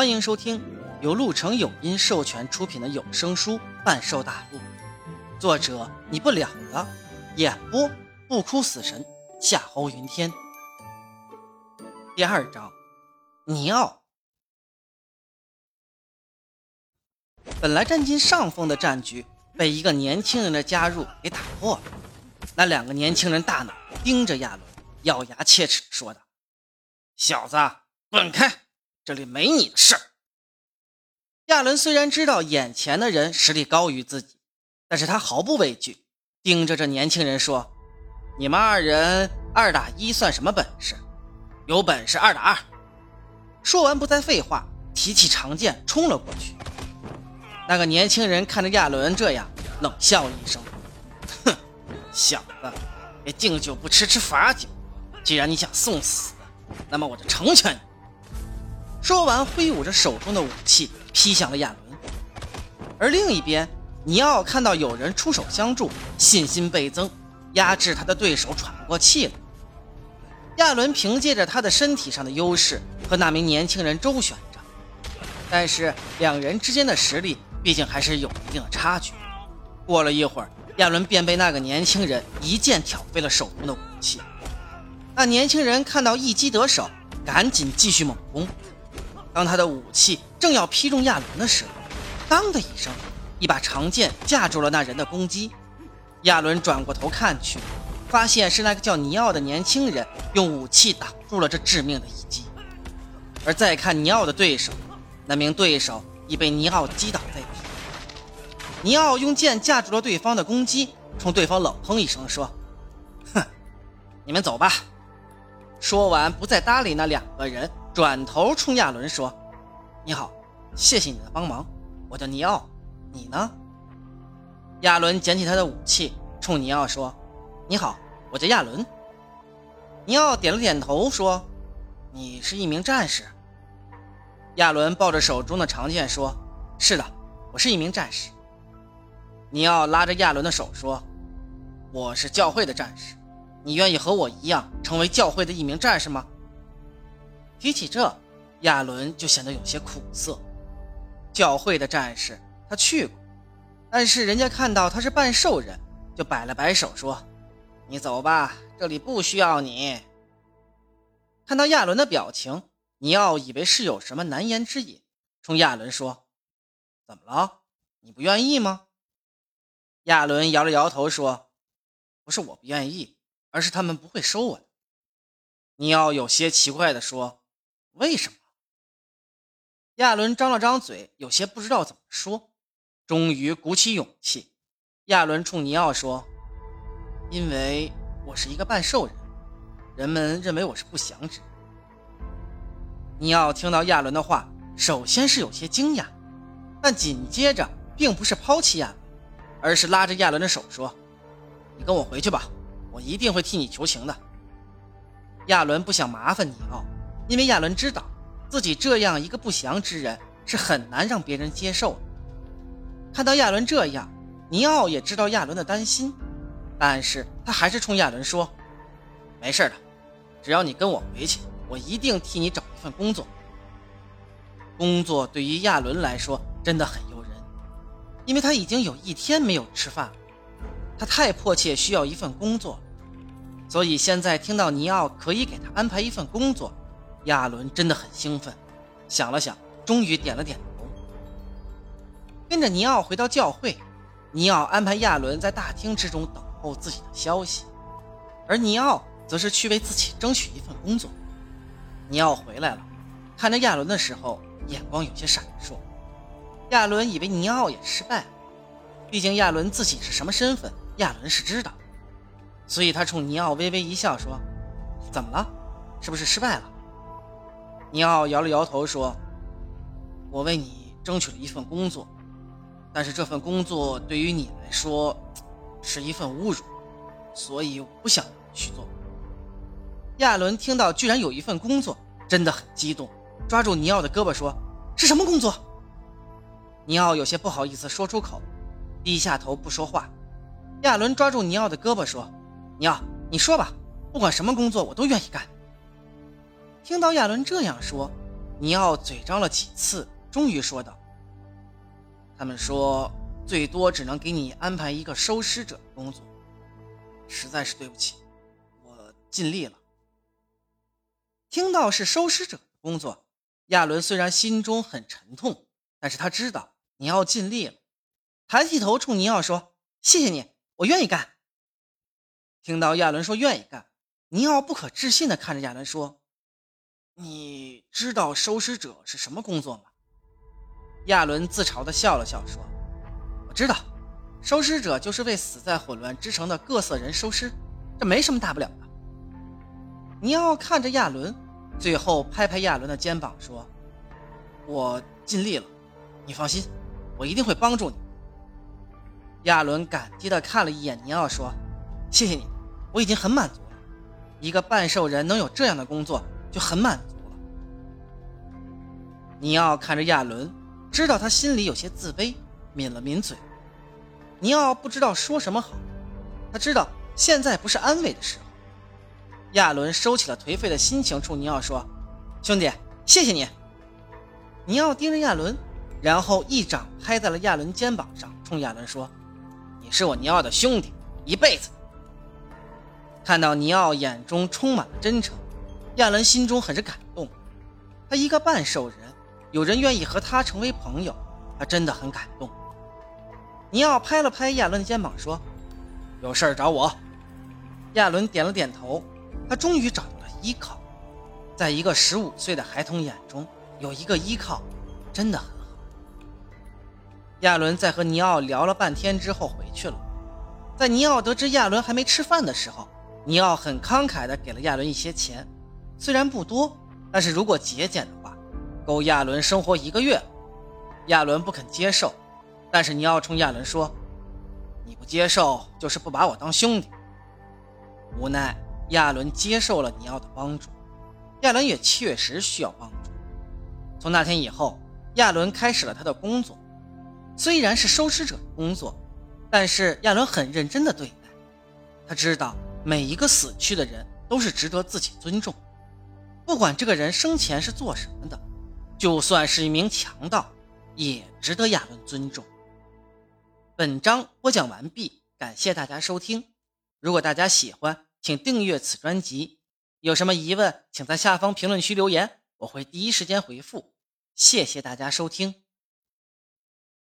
欢迎收听由陆城有音授权出品的有声书《半兽大陆》，作者你不了了，演播不哭死神夏侯云天。第二章，尼奥。本来占尽上风的战局被一个年轻人的加入给打破了。那两个年轻人大脑盯着亚伦，咬牙切齿说道：“小子，滚开！这里没你的事儿。”亚伦虽然知道眼前的人实力高于自己，但是他毫不畏惧，盯着这年轻人说：“你们二人二打一算什么本事？有本事二打二！”说完不再废话，提起长剑冲了过去。那个年轻人看着亚伦这样，冷笑一声。哼小子，别敬酒不吃吃罚酒。既然你想送死，那么我就成全你。说完，挥舞着手中的武器劈向了亚伦。而另一边，尼奥看到有人出手相助，信心倍增，压制他的对手喘不过气来。亚伦凭借着他的身体上的优势和那名年轻人周旋着，但是两人之间的实力毕竟还是有一定的差距。过了一会儿。亚伦便被那个年轻人一剑挑飞了手中的武器。那年轻人看到一击得手，赶紧继续猛攻。当他的武器正要劈中亚伦的时候，当的一声，一把长剑架住了那人的攻击。亚伦转过头看去，发现是那个叫尼奥的年轻人用武器挡住了这致命的一击。而再看尼奥的对手，那名对手已被尼奥击倒在地。尼奥用剑架住了对方的攻击，冲对方冷哼一声说：“哼，你们走吧。”说完，不再搭理那两个人，转头冲亚伦说：“你好，谢谢你的帮忙，我叫尼奥，你呢？”亚伦捡起他的武器，冲尼奥说：“你好，我叫亚伦。”尼奥点了点头说：“你是一名战士。”亚伦抱着手中的长剑说：“是的，我是一名战士。”尼奥拉着亚伦的手说：“我是教会的战士，你愿意和我一样成为教会的一名战士吗？”提起这，亚伦就显得有些苦涩。教会的战士他去过，但是人家看到他是半兽人，就摆了摆手说：“你走吧，这里不需要你。”看到亚伦的表情，尼奥以为是有什么难言之隐，冲亚伦说：“怎么了？你不愿意吗？”亚伦摇了摇头说：“不是我不愿意，而是他们不会收我的。”尼奥有些奇怪地说：“为什么？”亚伦张了张嘴，有些不知道怎么说，终于鼓起勇气。亚伦冲尼奥说：“因为我是一个半兽人，人们认为我是不祥之人。”尼奥听到亚伦的话，首先是有些惊讶，但紧接着并不是抛弃亚伦。而是拉着亚伦的手说：“你跟我回去吧，我一定会替你求情的。”亚伦不想麻烦尼奥，因为亚伦知道自己这样一个不祥之人是很难让别人接受的。看到亚伦这样，尼奥也知道亚伦的担心，但是他还是冲亚伦说：“没事的，只要你跟我回去，我一定替你找一份工作。”工作对于亚伦来说真的很诱人。因为他已经有一天没有吃饭了，他太迫切需要一份工作，所以现在听到尼奥可以给他安排一份工作，亚伦真的很兴奋。想了想，终于点了点头，跟着尼奥回到教会。尼奥安排亚伦在大厅之中等候自己的消息，而尼奥则是去为自己争取一份工作。尼奥回来了，看着亚伦的时候，眼光有些闪烁。亚伦以为尼奥也失败了，毕竟亚伦自己是什么身份，亚伦是知道，所以他冲尼奥微微一笑说：“怎么了？是不是失败了？”尼奥摇了摇头说：“我为你争取了一份工作，但是这份工作对于你来说是一份侮辱，所以我不想去做。”亚伦听到居然有一份工作，真的很激动，抓住尼奥的胳膊说：“是什么工作？”尼奥有些不好意思说出口，低下头不说话。亚伦抓住尼奥的胳膊说：“尼奥，你说吧，不管什么工作我都愿意干。”听到亚伦这样说，尼奥嘴张了几次，终于说道：“他们说最多只能给你安排一个收尸者的工作，实在是对不起，我尽力了。”听到是收尸者的工作，亚伦虽然心中很沉痛，但是他知道尼奥尽力了，抬起头冲尼奥说：“谢谢你，我愿意干。”听到亚伦说愿意干，尼奥不可置信地看着亚伦说：“你知道收尸者是什么工作吗？”亚伦自嘲地笑了笑说：“我知道，收尸者就是为死在混乱之城的各色人收尸，这没什么大不了的。”尼奥看着亚伦，最后拍拍亚伦的肩膀说：“我尽力了，你放心，我一定会帮助你。”亚伦感激地看了一眼尼奥说。谢谢你，我已经很满足了。一个半兽人能有这样的工作就很满足。尼奥看着亚伦，知道他心里有些自卑，抿了抿嘴。尼奥不知道说什么好，他知道现在不是安慰的时候。亚伦收起了颓废的心情，冲尼奥说：“兄弟，谢谢你。”尼奥盯着亚伦，然后一掌拍在了亚伦肩膀上，冲亚伦说：“你是我尼奥的兄弟，一辈子。”看到尼奥眼中充满了真诚，亚伦心中很是感动。他一个半兽人，有人愿意和他成为朋友，他真的很感动。尼奥拍了拍亚伦的肩膀，说：“有事儿找我。”亚伦点了点头。他终于找到了依靠，在一个十五岁的孩童眼中，有一个依靠，真的很好。亚伦在和尼奥聊了半天之后回去了。在尼奥得知亚伦还没吃饭的时候，尼奥很慷慨地给了亚伦一些钱，虽然不多，但是如果节俭的话，够亚伦生活一个月。亚伦不肯接受，但是尼奥冲亚伦说：“你不接受就是不把我当兄弟。”无奈亚伦接受了尼奥的帮助，亚伦也确实需要帮助。从那天以后，亚伦开始了他的工作，虽然是收尸者的工作，但是亚伦很认真地对待。他知道。每一个死去的人都是值得自己尊重，不管这个人生前是做什么的，就算是一名强盗，也值得亚伦尊重。本章播讲完毕，感谢大家收听。如果大家喜欢，请订阅此专辑。有什么疑问，请在下方评论区留言，我会第一时间回复。谢谢大家收听。